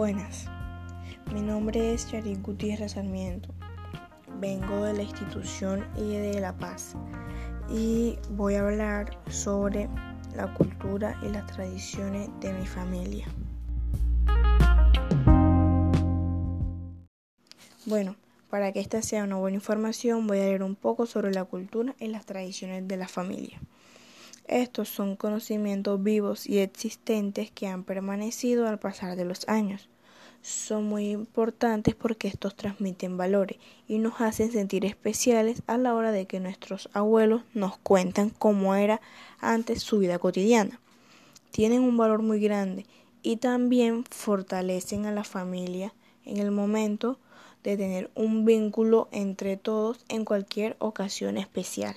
Buenas, mi nombre es Yarik Gutiérrez Sarmiento. Vengo de la institución IE de La Paz y voy a hablar sobre la cultura y las tradiciones de mi familia. Bueno, para que esta sea una buena información voy a leer un poco sobre la cultura y las tradiciones de la familia. Estos son conocimientos vivos y existentes que han permanecido al pasar de los años. Son muy importantes porque estos transmiten valores y nos hacen sentir especiales a la hora de que nuestros abuelos nos cuentan cómo era antes su vida cotidiana. Tienen un valor muy grande y también fortalecen a la familia en el momento de tener un vínculo entre todos en cualquier ocasión especial.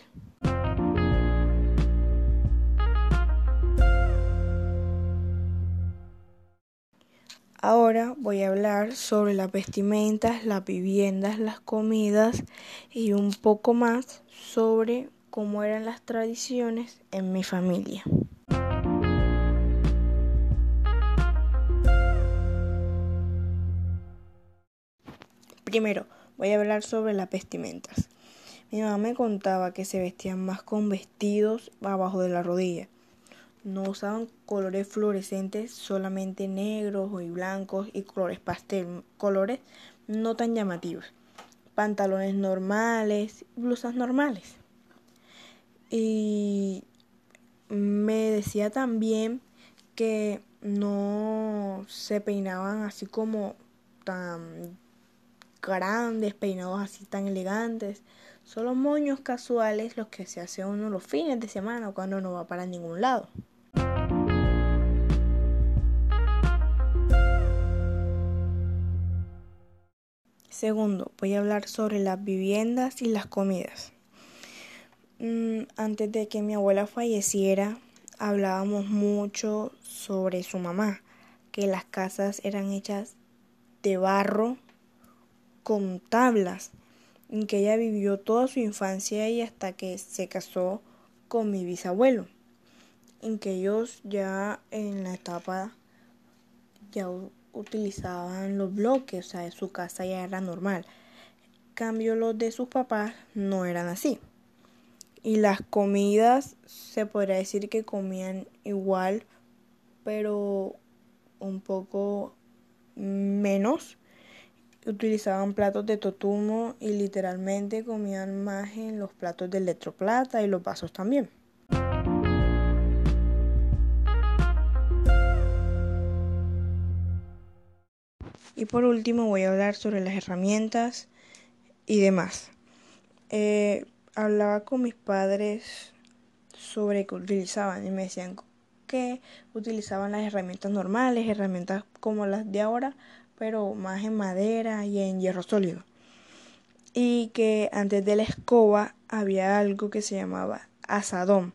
Ahora voy a hablar sobre las vestimentas, las viviendas, las comidas y un poco más sobre cómo eran las tradiciones en mi familia. Primero, voy a hablar sobre las vestimentas. Mi mamá me contaba que se vestían más con vestidos abajo de la rodilla no usaban colores fluorescentes, solamente negros y blancos y colores pastel, colores no tan llamativos. Pantalones normales, blusas normales. Y me decía también que no se peinaban así como tan grandes, peinados así tan elegantes. Solo moños casuales los que se hace uno los fines de semana cuando no va para ningún lado. Segundo, voy a hablar sobre las viviendas y las comidas. Mm, antes de que mi abuela falleciera, hablábamos mucho sobre su mamá, que las casas eran hechas de barro con tablas, en que ella vivió toda su infancia y hasta que se casó con mi bisabuelo, en que ellos ya en la etapa ya utilizaban los bloques, o sea, su casa ya era normal. Cambio los de sus papás no eran así. Y las comidas se podría decir que comían igual, pero un poco menos. Utilizaban platos de totumo y literalmente comían más en los platos de electroplata y los vasos también. Y por último voy a hablar sobre las herramientas y demás. Eh, hablaba con mis padres sobre qué utilizaban y me decían que utilizaban las herramientas normales, herramientas como las de ahora, pero más en madera y en hierro sólido. Y que antes de la escoba había algo que se llamaba asadón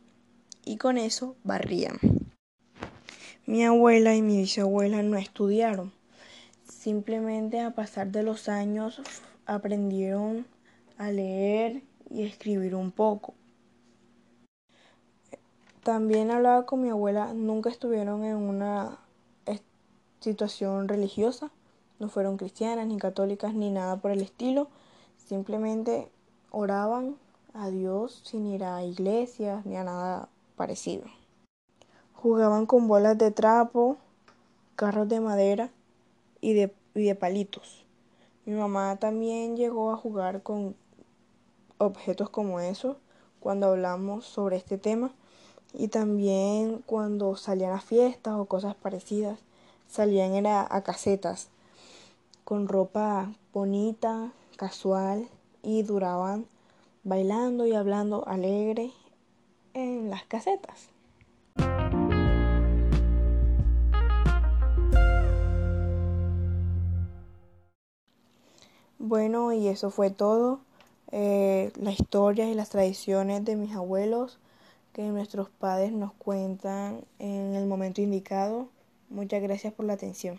y con eso barrían. Mi abuela y mi bisabuela no estudiaron, Simplemente a pasar de los años aprendieron a leer y escribir un poco. También hablaba con mi abuela, nunca estuvieron en una situación religiosa, no fueron cristianas ni católicas ni nada por el estilo, simplemente oraban a Dios sin ir a iglesias ni a nada parecido. Jugaban con bolas de trapo, carros de madera y de, de palitos. Mi mamá también llegó a jugar con objetos como esos cuando hablamos sobre este tema y también cuando salían a fiestas o cosas parecidas salían era a casetas con ropa bonita, casual y duraban bailando y hablando alegre en las casetas. Bueno, y eso fue todo. Eh, las historias y las tradiciones de mis abuelos que nuestros padres nos cuentan en el momento indicado. Muchas gracias por la atención.